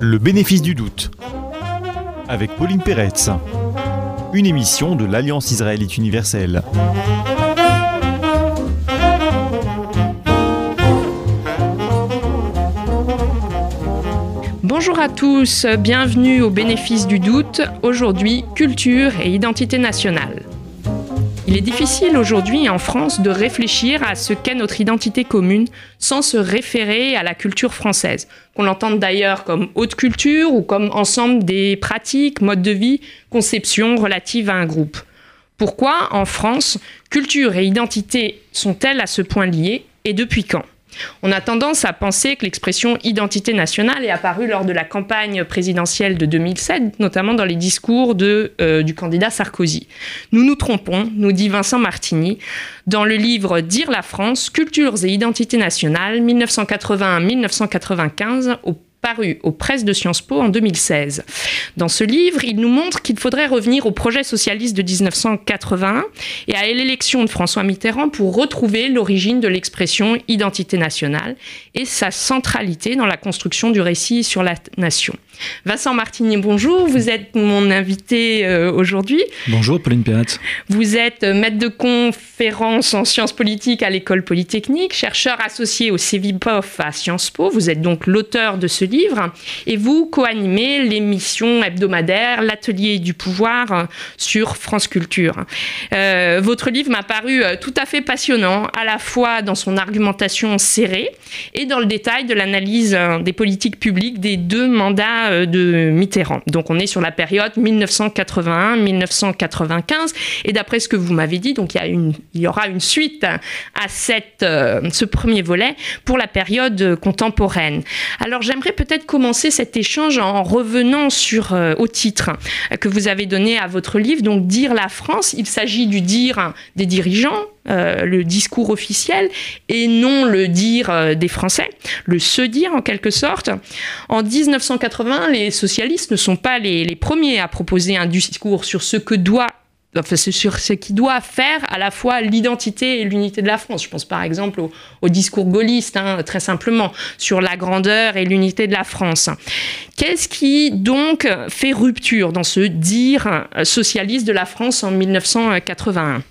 Le bénéfice du doute. Avec Pauline Peretz. Une émission de l'Alliance israélite universelle. Bonjour à tous, bienvenue au bénéfice du doute. Aujourd'hui, culture et identité nationale. Il est difficile aujourd'hui en France de réfléchir à ce qu'est notre identité commune sans se référer à la culture française, qu'on l'entende d'ailleurs comme haute culture ou comme ensemble des pratiques, modes de vie, conceptions relatives à un groupe. Pourquoi, en France, culture et identité sont-elles à ce point liées et depuis quand? On a tendance à penser que l'expression identité nationale est apparue lors de la campagne présidentielle de 2007, notamment dans les discours euh, du candidat Sarkozy. Nous nous trompons, nous dit Vincent Martini, dans le livre Dire la France, cultures et identités nationales, 1981-1995, au paru aux presses de Sciences Po en 2016. Dans ce livre, il nous montre qu'il faudrait revenir au projet socialiste de 1981 et à l'élection de François Mitterrand pour retrouver l'origine de l'expression identité nationale et sa centralité dans la construction du récit sur la nation. Vincent Martini, bonjour. Vous êtes mon invité euh, aujourd'hui. Bonjour, Pauline Perret. Vous êtes maître de conférence en sciences politiques à l'école polytechnique, chercheur associé au CEVIPOF à Sciences Po. Vous êtes donc l'auteur de ce livre et vous co-animez l'émission hebdomadaire L'Atelier du pouvoir sur France Culture. Euh, votre livre m'a paru euh, tout à fait passionnant, à la fois dans son argumentation serrée et dans le détail de l'analyse des politiques publiques des deux mandats euh, de Mitterrand. Donc on est sur la période 1981-1995. Et d'après ce que vous m'avez dit, donc il y, aura une suite à euh, ce premier volet pour la période contemporaine. Alors j'aimerais peut-être commencer cet échange en revenant sur euh, au titre que vous avez donné à votre livre, donc Dire la France. Il s'agit du dire des dirigeants, euh, le discours officiel et non le dire euh, des Français, le se dire en quelque sorte. En 1980, les socialistes ne sont pas les, premiers à proposer un discours sur ce que doit Enfin, sur ce qui doit faire à la fois l'identité et l'unité de la France. Je pense par exemple au, discours gaulliste, hein, très simplement, sur la grandeur et l'unité de la France. Qu'est-ce qui donc fait rupture dans ce dire socialiste de la France en 1981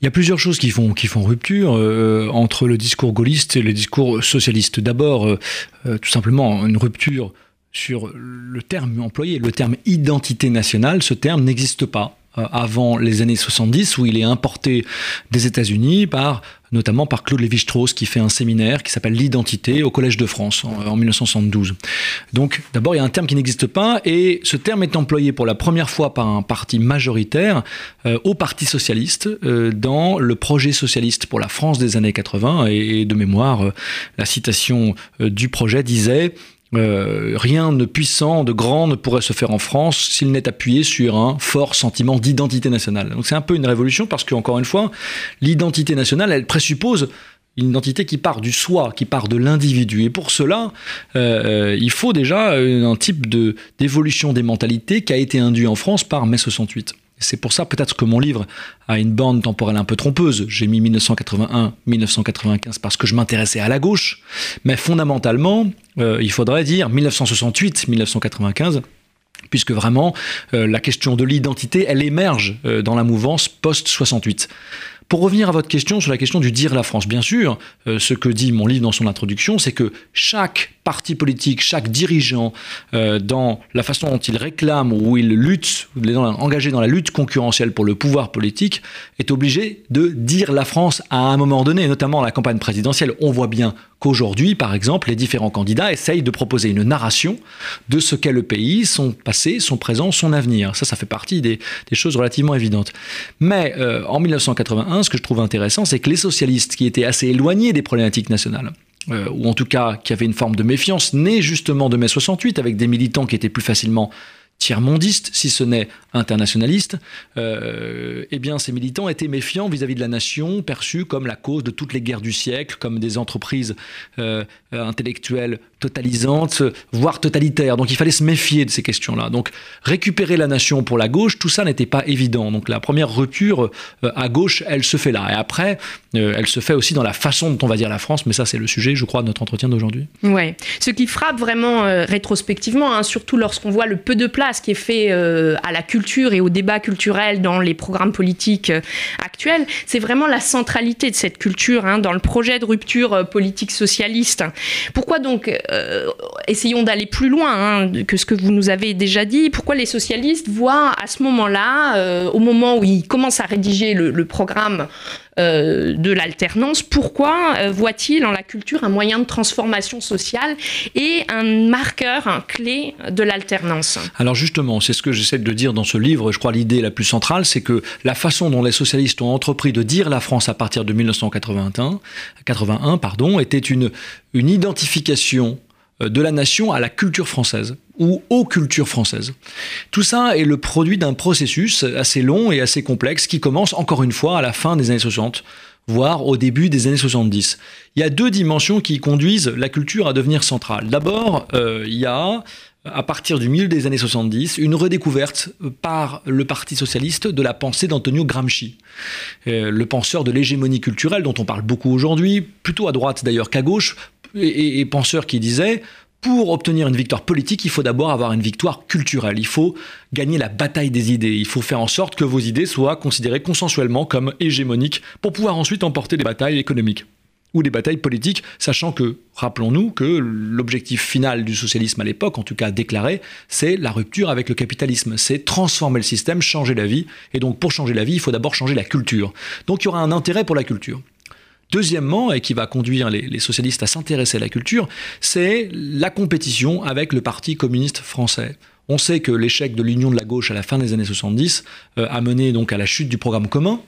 il y a plusieurs choses qui font, qui font rupture euh, entre le discours gaulliste et le discours socialiste. D'abord, euh, euh, tout simplement, une rupture sur le terme employé, le terme identité nationale. Ce terme n'existe pas avant les années 70 où il est importé des États-Unis par notamment par Claude Lévi-Strauss qui fait un séminaire qui s'appelle l'identité au Collège de France en, 1972. Donc d'abord il y a un terme qui n'existe pas et ce terme est employé pour la première fois par un parti majoritaire euh, au Parti socialiste euh, dans le projet socialiste pour la France des années 80 et, de mémoire euh, la citation du projet disait euh, rien de puissant, de grand ne pourrait se faire en France s'il n'est appuyé sur un fort sentiment d'identité nationale. Donc c'est un peu une révolution parce qu'encore une fois, l'identité nationale, elle présuppose une identité qui part du soi, qui part de l'individu. Et pour cela, euh, il faut déjà un type d'évolution des mentalités qui a été induit en France par mai 68. C'est pour ça peut-être que mon livre a une bande temporelle un peu trompeuse. J'ai mis 1981-1995 parce que je m'intéressais à la gauche, mais fondamentalement, euh, il faudrait dire 1968-1995 puisque vraiment euh, la question de l'identité, elle émerge euh, dans la mouvance post-68. Pour revenir à votre question sur la question du dire la France, bien sûr, ce que dit mon livre dans son introduction, c'est que chaque parti politique, chaque dirigeant, euh, dans la façon dont il réclame ou il lutte, engagé dans la lutte concurrentielle pour le pouvoir politique, est obligé de dire la France à un moment donné, notamment la campagne présidentielle. On voit bien qu'aujourd'hui, par exemple, les différents candidats essayent de proposer une narration de ce qu'est le pays, son passé, son présent, son avenir. Ça, ça fait partie des, choses relativement évidentes. Mais euh, en 1981, ce que je trouve intéressant, c'est que les socialistes, qui étaient assez éloignés des problématiques nationales, euh, ou en tout cas qui avait une forme de méfiance, née justement de mai 68, avec des militants qui étaient plus facilement tiers-mondistes, si ce n'est internationalistes, euh, eh bien ces militants étaient méfiants vis-à-vis de la nation, perçue comme la cause de toutes les guerres du siècle, comme des entreprises euh, intellectuelles totalisante, voire totalitaire. Donc il fallait se méfier de ces questions-là. Donc récupérer la nation pour la gauche, tout ça n'était pas évident. Donc la première rupture euh, à gauche, elle se fait là. Et après, euh, elle se fait aussi dans la façon dont on va dire la France, mais ça c'est le sujet, je crois, de notre entretien d'aujourd'hui. Ouais. Ce qui frappe vraiment euh, rétrospectivement, hein, surtout lorsqu'on voit le peu de place qui est fait à la culture et au débat culturel dans les programmes politiques actuels, c'est vraiment la centralité de cette culture hein, dans le projet de rupture politique socialiste. Pourquoi donc euh, essayons d'aller plus loin hein, que ce que vous nous avez déjà dit. Pourquoi les socialistes voient à ce moment-là, euh, au moment où ils commencent à rédiger le, programme euh, de l'alternance, pourquoi voit-il en la culture un moyen de transformation sociale et un marqueur clé de l'alternance? Alors justement, c'est ce que j'essaie de dire dans ce livre. Je crois l'idée la plus centrale, c'est que la façon dont les socialistes ont entrepris de dire la France à partir de 1981, 81, pardon, était une, une identification euh, de la nation à la culture française ou aux cultures françaises. Tout ça est le produit d'un processus assez long et assez complexe qui commence encore une fois à la fin des années 60, voire au début des années 70. Il y a deux dimensions qui conduisent la culture à devenir centrale. D'abord, euh, il y a à partir du milieu des années 70, une redécouverte par le Parti socialiste de la pensée d'Antonio Gramsci, euh, le penseur de l'hégémonie culturelle dont on parle beaucoup aujourd'hui, plutôt à droite d'ailleurs qu'à gauche, et, penseur qui disait pour obtenir une victoire politique, il faut d'abord avoir une victoire culturelle. Il faut gagner la bataille des idées. Il faut faire en sorte que vos idées soient considérées consensuellement comme hégémoniques pour pouvoir ensuite emporter des batailles économiques ou des batailles politiques, sachant que, rappelons-nous, que l'objectif final du socialisme à l'époque, en tout cas déclaré, c'est la rupture avec le capitalisme, c'est transformer le système, changer la vie, et donc pour changer la vie, il faut d'abord changer la culture. Donc il y aura un intérêt pour la culture. Deuxièmement, et qui va conduire les, socialistes à s'intéresser à la culture, c'est la compétition avec le Parti communiste français. On sait que l'échec de l'union de la gauche à la fin des années 70 euh, a mené donc à la chute du programme commun,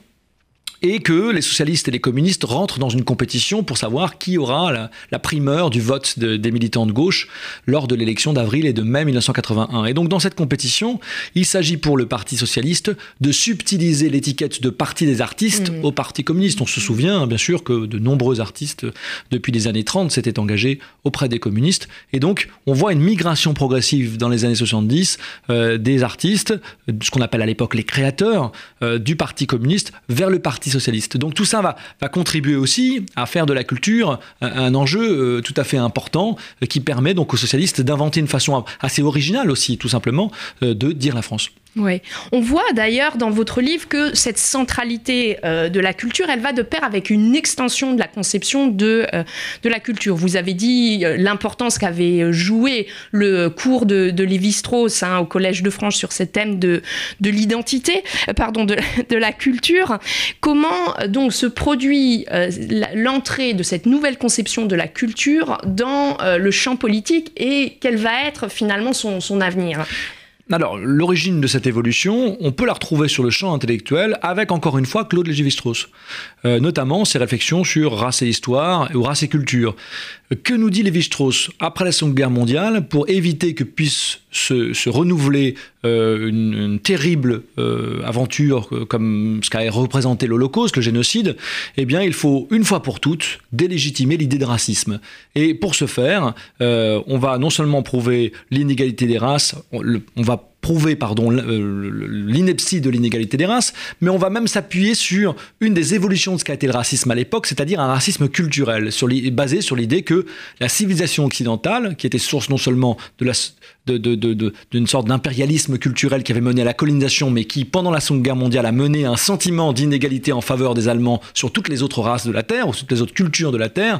et que les socialistes et les communistes rentrent dans une compétition pour savoir qui aura la, primeur du vote des militants de gauche lors de l'élection d'avril et de mai 1981. Et donc dans cette compétition, il s'agit pour le Parti socialiste de subtiliser l'étiquette de parti des artistes mmh. au Parti communiste. On se souvient bien sûr que de nombreux artistes depuis les années 30 s'étaient engagés auprès des communistes. Et donc on voit une migration progressive dans les années 70 euh, des artistes, ce qu'on appelle à l'époque les créateurs euh, du Parti communiste, vers le Parti Donc tout ça va, contribuer aussi à faire de la culture un, enjeu euh, tout à fait important euh, qui permet donc aux socialistes d'inventer une façon assez originale aussi, tout simplement, euh, de dire la France. Oui. On voit d'ailleurs dans votre livre que cette centralité euh, de la culture, elle va de pair avec une extension de la conception de, euh, de la culture. Vous avez dit euh, l'importance qu'avait joué le cours de, de Lévi-Strauss hein, au Collège de France sur ce thème de, de l'identité, pardon, de, de, la culture. Comment donc se produit l'entrée de cette nouvelle conception de la culture dans le champ politique et quel va être finalement son, son avenir? Alors, l'origine de cette évolution, on peut la retrouver sur le champ intellectuel avec, encore une fois, Claude Lévi-Strauss, euh, notamment ses réflexions sur race et histoire ou race et culture. Que nous dit Lévi-Strauss après la Seconde Guerre mondiale pour éviter que puisse se, renouveler euh, une, terrible euh, aventure comme ce qu'a représenté l'Holocauste, le génocide? Eh bien, il faut une fois pour toutes délégitimer l'idée de racisme. Et pour ce faire, on va non seulement prouver l'inégalité des races, on va prouver pardon l'ineptie de l'inégalité des races, mais on va même s'appuyer sur une des évolutions de ce qu'a été le racisme à l'époque, c'est-à-dire un racisme culturel, basé sur l'idée que la civilisation occidentale, qui était source non seulement de la, d'une sorte d'impérialisme culturel qui avait mené à la colonisation, mais qui, pendant la Seconde Guerre mondiale, a mené à un sentiment d'inégalité en faveur des Allemands sur toutes les autres races de la Terre, ou toutes les autres cultures de la Terre,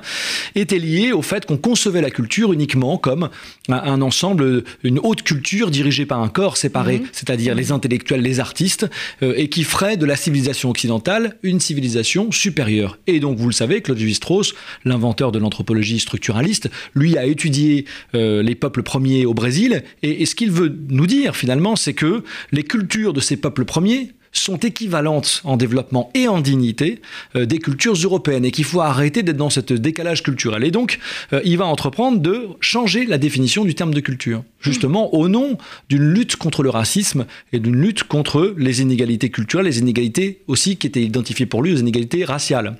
était lié au fait qu'on concevait la culture uniquement comme un, ensemble, une haute culture dirigée par un corps séparé, mhm. c'est-à-dire les intellectuels, les artistes, euh, et qui ferait de la civilisation occidentale une civilisation supérieure. Et donc, vous le savez, Claude Lévi-Strauss, l'inventeur de l'anthropologie structuraliste, lui a étudié euh, les peuples premiers au Brésil, et, ce qu'il veut nous dire finalement, c'est que les cultures de ces peuples premiers sont équivalentes en développement et en dignité euh, des cultures européennes et qu'il faut arrêter d'être dans ce décalage culturel. Et donc, euh, il va entreprendre de changer la définition du terme de culture, justement au nom d'une lutte contre le racisme et d'une lutte contre les inégalités culturelles, les inégalités aussi qui étaient identifiées pour lui, les inégalités raciales.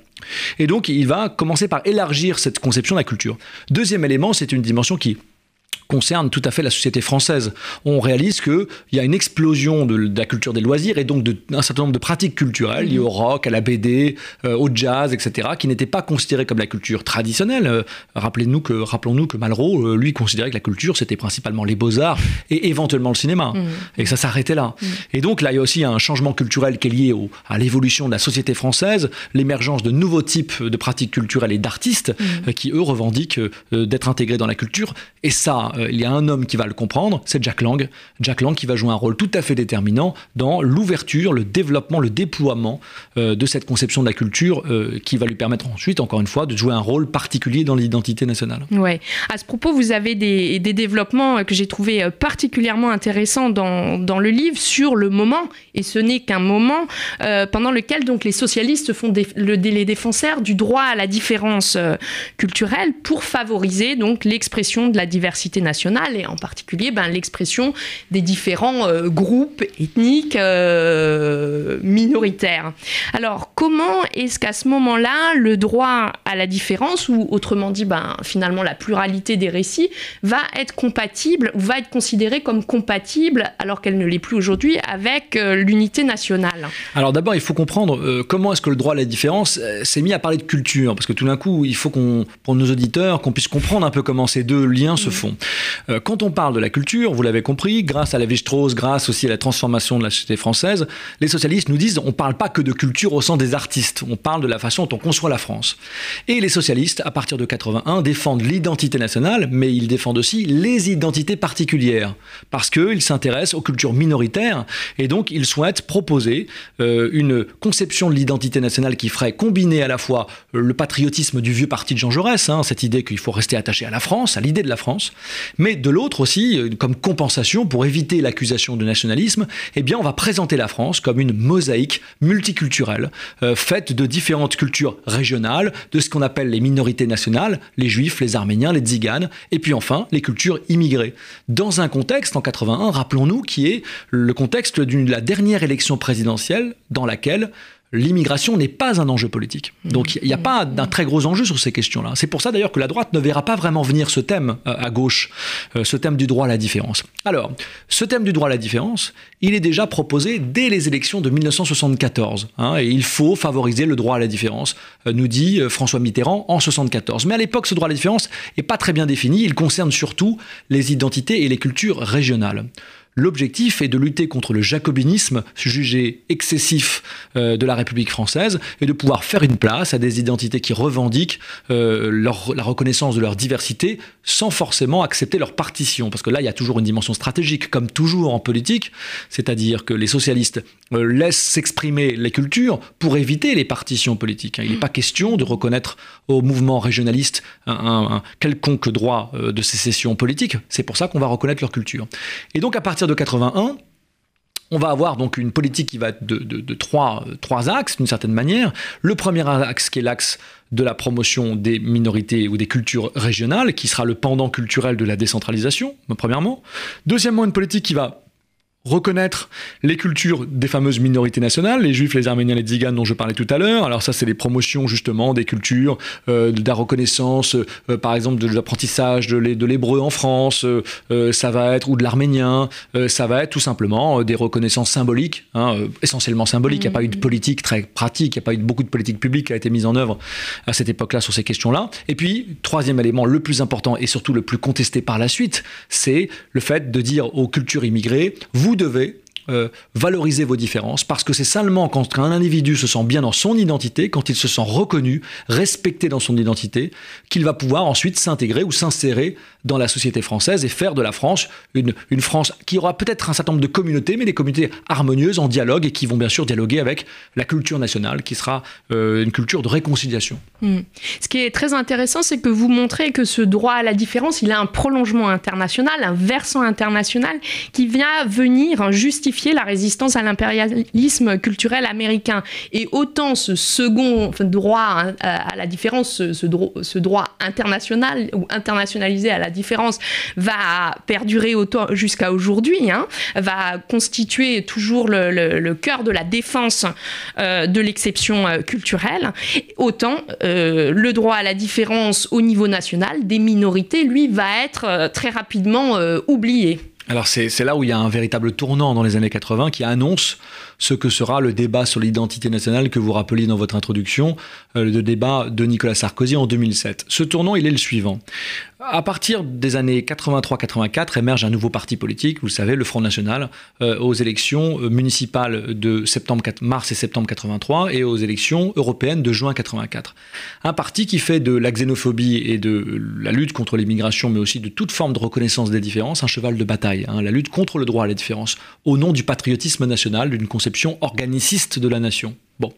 Et donc, il va commencer par élargir cette conception de la culture. Deuxième élément, c'est une dimension qui concerne tout à fait la société française. On réalise qu'il y a une explosion de, la culture des loisirs et donc d'un certain nombre de pratiques culturelles liées au rock, à la BD, euh, au jazz, etc., qui n'étaient pas considérées comme la culture traditionnelle. Euh, rappelez-nous que, rappelons-nous que Malraux, euh, lui, considérait que la culture, c'était principalement les beaux-arts et éventuellement le cinéma. Mmh. Et que ça s'arrêtait là. Mmh. Et donc là, il y a aussi un changement culturel qui est lié au, à l'évolution de la société française, l'émergence de nouveaux types de pratiques culturelles et d'artistes mmh. qui, eux, revendiquent d'être intégrés dans la culture. Et ça, euh, il y a un homme qui va le comprendre, c'est Jack Lang. Jack Lang qui va jouer un rôle tout à fait déterminant dans l'ouverture, le développement, le déploiement euh, de cette conception de la culture euh, qui va lui permettre ensuite, encore une fois, de jouer un rôle particulier dans l'identité nationale. Ouais. À ce propos, vous avez des, développements que j'ai trouvé particulièrement intéressants dans, le livre sur le moment, et ce n'est qu'un moment pendant lequel donc les socialistes font le, les défenseurs du droit à la différence culturelle pour favoriser donc l'expression de la diversité nationale et en particulier ben, l'expression des différents euh, groupes ethniques euh, minoritaires. Alors comment est-ce qu'à ce, moment-là, le droit à la différence, ou autrement dit ben, finalement la pluralité des récits, va être compatible ou va être considéré comme compatible alors qu'elle ne l'est plus aujourd'hui avec euh, l'unité nationale? Alors d'abord il faut comprendre comment est-ce que le droit à la différence s'est mis à parler de culture, parce que tout d'un coup il faut qu'on, pour nos auditeurs, qu'on puisse comprendre un peu comment ces deux liens se mm. font. Euh, quand on parle de la culture, vous l'avez compris, grâce à la Strauss, grâce aussi à la transformation de la société française, les socialistes nous disent on ne parle pas que de culture au sens des artistes, on parle de la façon dont on conçoit la France. Et les socialistes, à partir de 81, défendent l'identité nationale, mais ils défendent aussi les identités particulières, parce qu'ils s'intéressent aux cultures minoritaires, et donc ils souhaitent proposer euh, une conception de l'identité nationale qui ferait combiner à la fois le patriotisme du vieux parti de Jean Jaurès, hein, cette idée qu'il faut rester attaché à la France, à l'idée de la France, mais de l'autre aussi, euh, comme compensation pour éviter l'accusation de nationalisme, eh bien on va présenter la France comme une mosaïque multiculturelle, euh, faite de différentes cultures régionales, de ce qu'on appelle les minorités nationales, les juifs, les arméniens, les tziganes, et puis enfin les cultures immigrées. Dans un contexte, en 81, rappelons-nous, qui est le contexte de la dernière élection présidentielle dans laquelle l'immigration n'est pas un enjeu politique. Donc il n'y a pas d'un très gros enjeu sur ces questions-là. C'est pour ça d'ailleurs que la droite ne verra pas vraiment venir ce thème euh, à gauche, euh, ce thème du droit à la différence. Alors, ce thème du droit à la différence, il est déjà proposé dès les élections de 1974. Hein, et il faut favoriser le droit à la différence, euh, nous dit François Mitterrand en 1974. Mais à l'époque, ce droit à la différence n'est pas très bien défini. Il concerne surtout les identités et les cultures régionales. L'objectif est de lutter contre le jacobinisme jugé excessif euh, de la République française et de pouvoir faire une place à des identités qui revendiquent euh, la reconnaissance de leur diversité sans forcément accepter leur partition. Parce que là, il y a toujours une dimension stratégique, comme toujours en politique, c'est-à-dire que les socialistes euh, laissent s'exprimer les cultures pour éviter les partitions politiques. Il n'est pas question de reconnaître au mouvement régionaliste un, quelconque droit de sécession politique. C'est pour ça qu'on va reconnaître leur culture. Et donc à partir de 81, on va avoir donc une politique qui va être de, trois, trois axes d'une certaine manière. Le premier axe qui est l'axe de la promotion des minorités ou des cultures régionales, qui sera le pendant culturel de la décentralisation, premièrement. Deuxièmement, une politique qui va reconnaître les cultures des fameuses minorités nationales, les juifs, les arméniens, les tziganes dont je parlais tout à l'heure. Alors ça, c'est les promotions justement des cultures, euh, de la reconnaissance, euh, par exemple de l'apprentissage de l'hébreu en France, euh, ça va être, ou de l'arménien, ça va être tout simplement des reconnaissances symboliques, hein, essentiellement symboliques. Il n'y a pas eu de politique très pratique, il n'y a pas eu beaucoup de politique publique qui a été mise en œuvre à cette époque-là sur ces questions-là. Et puis, troisième élément, le plus important et surtout le plus contesté par la suite, c'est le fait de dire aux cultures immigrées, vous vous devez euh, valoriser vos différences parce que c'est seulement quand un individu se sent bien dans son identité, quand il se sent reconnu, respecté dans son identité, qu'il va pouvoir ensuite s'intégrer ou s'insérer dans la société française et faire de la France une, France qui aura peut-être un certain nombre de communautés, mais des communautés harmonieuses en dialogue et qui vont bien sûr dialoguer avec la culture nationale qui sera euh, une culture de réconciliation. Hmm. Ce qui est très intéressant, c'est que vous montrez que ce droit à la différence, il a un prolongement international, un versant international qui vient venir justifier la résistance à l'impérialisme culturel américain. Et autant ce second droit hein, à la différence, ce, droit, international ou internationalisé à la différence va perdurer jusqu'à aujourd'hui, hein, va constituer toujours le, cœur de la défense euh, de l'exception euh, culturelle, autant euh, le droit à la différence au niveau national des minorités, lui, va être très rapidement oublié. Alors c'est là où il y a un véritable tournant dans les années 80 qui annonce ce que sera le débat sur l'identité nationale que vous rappeliez dans votre introduction, euh, le débat de Nicolas Sarkozy en 2007. Ce tournant, il est le suivant. À partir des années 83-84 émerge un nouveau parti politique, vous le savez, le Front National, euh, aux élections euh, municipales de septembre, mars et septembre 83 et aux élections européennes de juin 84. Un parti qui fait de la xénophobie et de la lutte contre l'immigration, mais aussi de toute forme de reconnaissance des différences, un cheval de bataille. Hein, la lutte contre le droit à la différence, au nom du patriotisme national, d'une organiciste de la nation. Bon.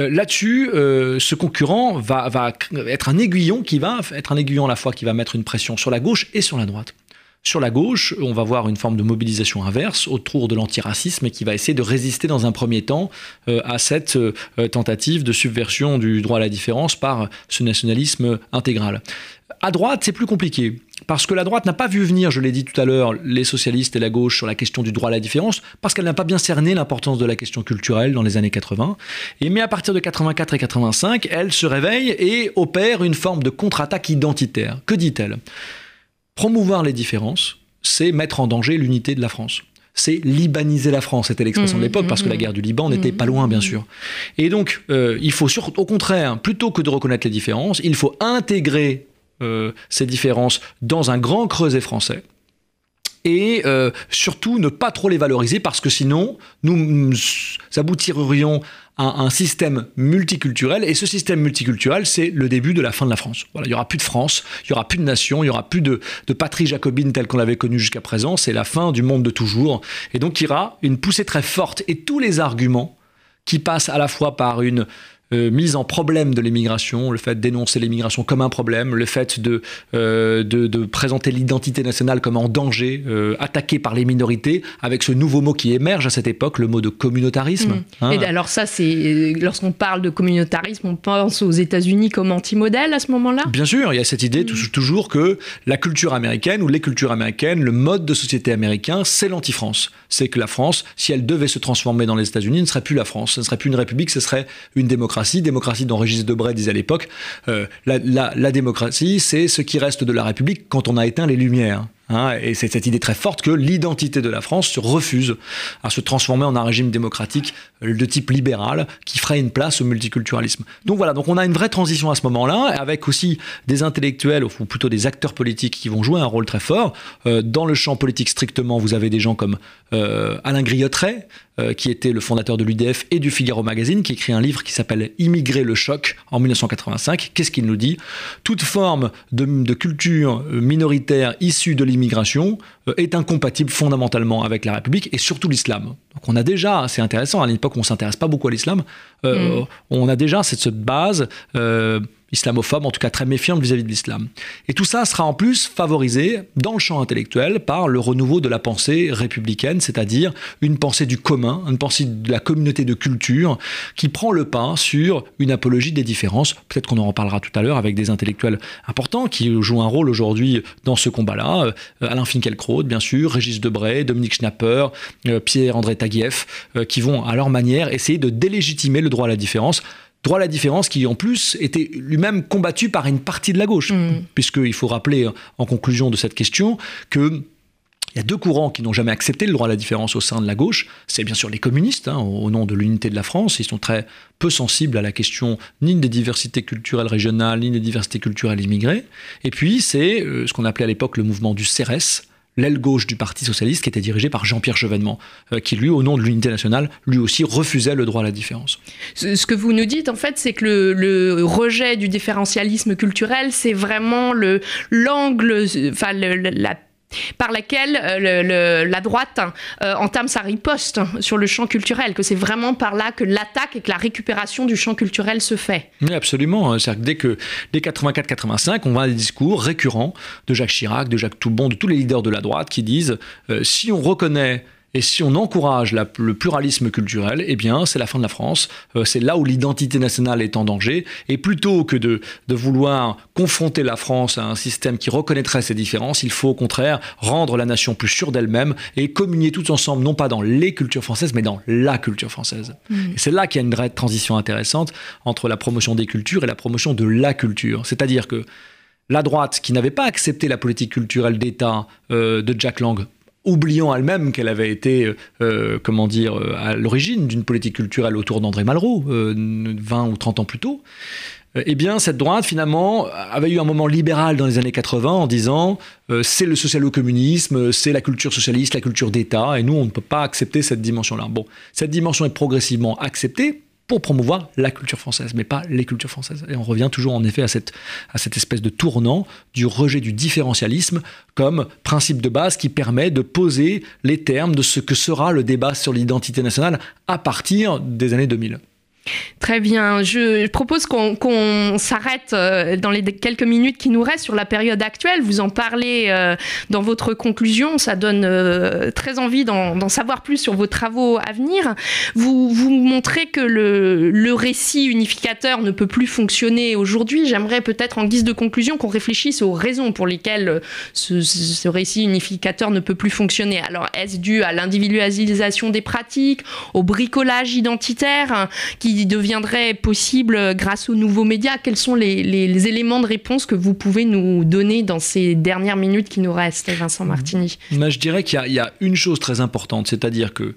Euh, là-dessus, euh, ce concurrent va, être un aiguillon qui va être un aiguillon la fois qui va mettre une pression sur la gauche et sur la droite. Sur la gauche, on va voir une forme de mobilisation inverse autour de l'antiracisme qui va essayer de résister dans un premier temps euh, à cette tentative de subversion du droit à la différence par ce nationalisme intégral. À droite, c'est plus compliqué. Parce que la droite n'a pas vu venir, je l'ai dit tout à l'heure, les socialistes et la gauche sur la question du droit à la différence, parce qu'elle n'a pas bien cerné l'importance de la question culturelle dans les années 80. Et mais à partir de 84 et 85, elle se réveille et opère une forme de contre-attaque identitaire. Que dit-elle? Promouvoir les différences, c'est mettre en danger l'unité de la France c'est libaniser la France. C'était l'expression de mmh, l'époque, parce que la mmh, guerre du Liban n'était pas loin, bien mmh. sûr. Et donc, euh, il faut, au contraire, plutôt que de reconnaître les différences, il faut intégrer euh, ces différences dans un grand creuset français et euh, surtout ne pas trop les valoriser parce que sinon nous aboutirions à un système multiculturel et ce système multiculturel c'est le début de la fin de la France. Voilà, il y aura plus de France, il y aura plus de nation, il y aura plus de, de patrie jacobine telle qu'on l'avait connue jusqu'à présent, c'est la fin du monde de toujours et donc il y aura une poussée très forte et tous les arguments qui passent à la fois par une euh, mise en problème de l'immigration, le fait de dénoncer l'immigration comme un problème, le fait de, euh, de, présenter l'identité nationale comme en danger, euh, attaqué par les minorités, avec ce nouveau mot qui émerge à cette époque, le mot de communautarisme. Mm. Hein. Et alors ça, c'est lorsqu'on parle de communautarisme, on pense aux États-Unis comme anti-modèle à ce moment-là? Bien sûr, il y a cette idée mm. toujours que la culture américaine ou les cultures américaines, le mode de société américain, c'est l'anti-France. C'est que la France, si elle devait se transformer dans les États-Unis, ne serait plus la France, ce ne serait plus une république, ce serait une démocratie démocratie, dont Régis Debray disait à l'époque, euh, la, démocratie, c'est ce qui reste de la République quand on a éteint les Lumières. Hein, et c'est cette idée très forte que l'identité de la France se refuse à se transformer en un régime démocratique de type libéral qui ferait une place au multiculturalisme. Donc voilà, donc on a une vraie transition à ce moment-là, avec aussi des intellectuels, ou plutôt des acteurs politiques qui vont jouer un rôle très fort. Euh, dans le champ politique strictement, vous avez des gens comme euh, Alain Griottret, qui était le fondateur de l'UDF et du Figaro Magazine, qui écrit un livre qui s'appelle Immigrer le choc en 1985. Qu'est-ce qu'il nous dit? Toute forme de, de culture minoritaire issue de l'immigration euh, est incompatible fondamentalement avec la République et surtout l'islam. Donc on a déjà, c'est intéressant, à l'époque on ne s'intéresse pas beaucoup à l'islam, euh, mm. on a déjà cette, base euh, islamophobe, en tout cas très méfiante vis-à-vis de l'islam. Et tout ça sera en plus favorisé dans le champ intellectuel par le renouveau de la pensée républicaine, c'est-à-dire une pensée du commun, une pensée de la communauté de culture qui prend le pas sur une apologie des différences. Peut-être qu'on en reparlera tout à l'heure avec des intellectuels importants qui jouent un rôle aujourd'hui dans ce combat-là. Euh, Alain Finkielkraut, bien sûr, Régis Debray, Dominique Schnapper, euh, Pierre-André Taguieff, euh, qui vont à leur manière essayer de délégitimer le droit à la différence droit à la différence qui en plus était lui-même combattu par une partie de la gauche, mm. puisqu'il faut rappeler en conclusion de cette question que il y a deux courants qui n'ont jamais accepté le droit à la différence au sein de la gauche. C'est bien sûr les communistes, hein, au nom de l'unité de la France. Ils sont très peu sensibles à la question ni des diversités culturelles régionales, ni des diversités culturelles immigrées. Et puis, c'est euh, ce qu'on appelait à l'époque le mouvement du CRS, l'aile gauche du Parti socialiste qui était dirigé par Jean-Pierre Chevènement, euh, qui lui, au nom de l'unité nationale, lui aussi refusait le droit à la différence. Ce que vous nous dites, en fait, c'est que le, rejet du différentialisme culturel, c'est vraiment l'angle, enfin la par laquelle euh, la droite euh, entame sa riposte sur le champ culturel, que c'est vraiment par là que l'attaque et que la récupération du champ culturel se fait. Oui, absolument. cest dès que dès 84-85, on voit des discours récurrents de Jacques Chirac, de Jacques Toubon, de tous les leaders de la droite qui disent euh, si on reconnaît Et si on encourage le pluralisme culturel, eh bien, c'est la fin de la France. Euh, c'est là où l'identité nationale est en danger. Et plutôt que de, de vouloir confronter la France à un système qui reconnaîtrait ces différences, il faut au contraire rendre la nation plus sûre d'elle-même et communier tous ensemble, non pas dans les cultures françaises, mais dans la culture française. Mmh. Et c'est là qu'il y a une vraie transition intéressante entre la promotion des cultures et la promotion de la culture. C'est-à-dire que la droite, qui n'avait pas accepté la politique culturelle d'État euh, de Jack Lang, oubliant elle-même qu'elle avait été, euh, euh, comment dire, à l'origine d'une politique culturelle autour d'André Malraux, 20 ou 30 ans plus tôt, eh bien, cette droite, finalement, avait eu un moment libéral dans les années 80 en disant c'est le socialo-communisme, c'est la culture socialiste, la culture d'État, et nous, on ne peut pas accepter cette dimension-là. Bon, cette dimension est progressivement acceptée, pour promouvoir la culture française, mais pas les cultures françaises. Et on revient toujours en effet à cette, espèce de tournant du rejet du différentialisme comme principe de base qui permet de poser les termes de ce que sera le débat sur l'identité nationale à partir des années 2000. Très bien. Je propose qu'on s'arrête euh, dans les quelques minutes qui nous restent sur la période actuelle. Vous en parlez euh, dans votre conclusion. Ça donne euh, très envie d'en savoir plus sur vos travaux à venir. Vous, vous montrez que le, récit unificateur ne peut plus fonctionner aujourd'hui. J'aimerais peut-être en guise de conclusion qu'on réfléchisse aux raisons pour lesquelles ce, ce récit unificateur ne peut plus fonctionner. Alors, est-ce dû à l'individualisation des pratiques, au bricolage identitaire qui deviendrait possible grâce aux nouveaux médias Quels sont les, éléments de réponse que vous pouvez nous donner dans ces dernières minutes qui nous restent, Vincent Martini? Je dirais qu'il y, a une chose très importante, c'est-à-dire que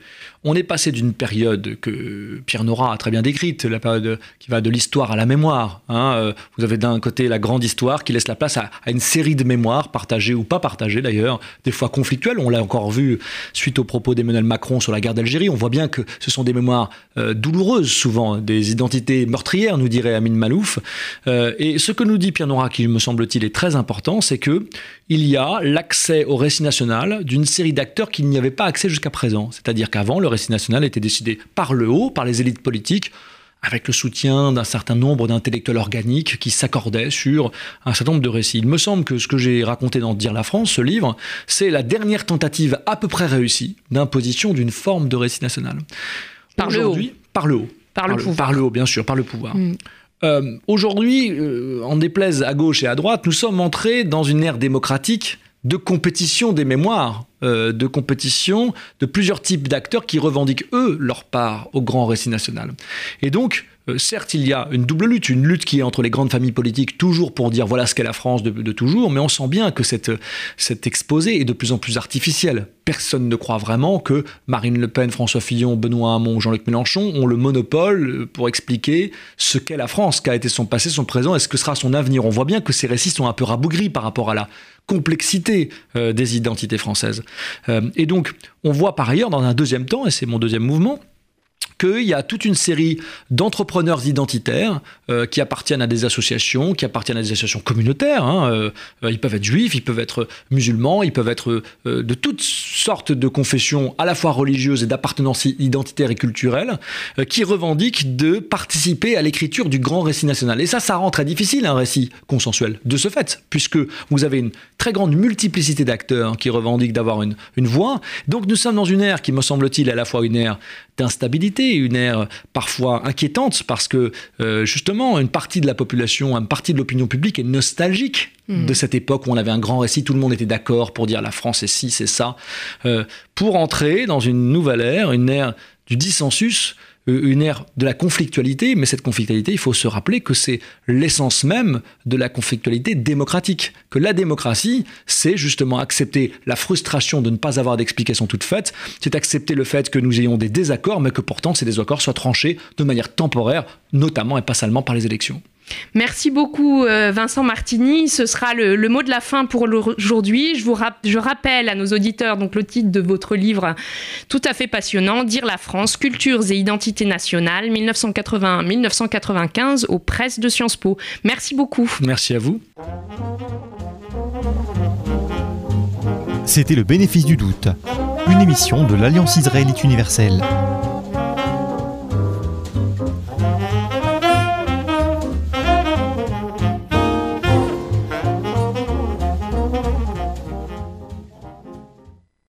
on est passé d'une période que Pierre Nora a très bien décrite, la période qui va de l'histoire à la mémoire. Hein. Euh, vous avez d'un côté la grande histoire qui laisse la place à, une série de mémoires, partagées ou pas partagées d'ailleurs, des fois conflictuelles. On l'a encore vu suite aux propos d'Emmanuel Macron sur la guerre d'Algérie. On voit bien que ce sont des mémoires euh, douloureuses, souvent, des identités meurtrières, nous dirait Amin Malouf. Euh, et ce que nous dit Pierre Nora, qui me semble-t-il est très important, c'est que il y a l'accès au récit national d'une série d'acteurs qui n'y avaient pas accès jusqu'à présent. C'est-à-dire qu'avant, le récit national était décidé par le haut, par les élites politiques, avec le soutien d'un certain nombre d'intellectuels organiques qui s'accordaient sur un certain nombre de récits. Il me semble que ce que j'ai raconté dans Dire la France, ce livre, c'est la dernière tentative à peu près réussie d'imposition d'une forme de récit national. Par le haut. Par le haut. Par, le, pouvoir. Par le haut, bien sûr, par le pouvoir. Mm. Euh, aujourd'hui, euh, en déplaise à gauche et à droite, nous sommes entrés dans une ère démocratique de compétition des mémoires, euh, de compétition de plusieurs types d'acteurs qui revendiquent, eux, leur part au grand récit national. Et donc, euh, certes, il y a une double lutte, une lutte qui est entre les grandes familles politiques, toujours pour dire voilà ce qu'est la France de, toujours, mais on sent bien que cette, cet exposé est de plus en plus artificiel. Personne ne croit vraiment que Marine Le Pen, François Fillon, Benoît Hamon, Jean-Luc Mélenchon ont le monopole pour expliquer ce qu'est la France, qu'a été son passé, son présent et ce que sera son avenir. On voit bien que ces récits sont un peu rabougris par rapport à la complexité euh, des identités françaises. Euh, et donc, on voit par ailleurs, dans un deuxième temps, et c'est mon deuxième mouvement, qu'il y a toute une série d'entrepreneurs identitaires euh, qui appartiennent à des associations, qui appartiennent à des associations communautaires. Hein, euh, euh, ils peuvent être juifs, ils peuvent être musulmans, ils peuvent être de toutes sortes de confessions, à la fois religieuses et d'appartenance identitaire et culturelle, qui revendiquent de participer à l'écriture du grand récit national. Et ça, ça rend très difficile un récit consensuel, de ce fait, puisque vous avez une très grande multiplicité d'acteurs qui revendiquent d'avoir une, une voix. Donc nous sommes dans une ère qui, me semble-t-il, à la fois une ère d'instabilité, une ère parfois inquiétante parce que euh, justement une partie de la population, une partie de l'opinion publique est nostalgique hmm. de cette époque où on avait un grand récit, tout le monde était d'accord pour dire la France est ci, c'est ça, euh, pour entrer dans une nouvelle ère, une ère du dissensus une ère de la conflictualité, mais cette conflictualité, il faut se rappeler que c'est l'essence même de la conflictualité démocratique. Que la démocratie, c'est justement accepter la frustration de ne pas avoir d'explication toute faite, c'est accepter le fait que nous ayons des désaccords, mais que pourtant ces désaccords soient tranchés de manière temporaire, notamment et pas seulement par les élections. Merci beaucoup euh, Vincent Martini. Ce sera le, mot de la fin pour aujourd'hui. Je vous je rappelle à nos auditeurs donc le titre de votre livre tout à fait passionnant, Dire la France, cultures et identités nationales 1981-1995 aux presses de Sciences Po. Merci beaucoup. Merci à vous. C'était le bénéfice du doute, une émission de l'Alliance israélite universelle.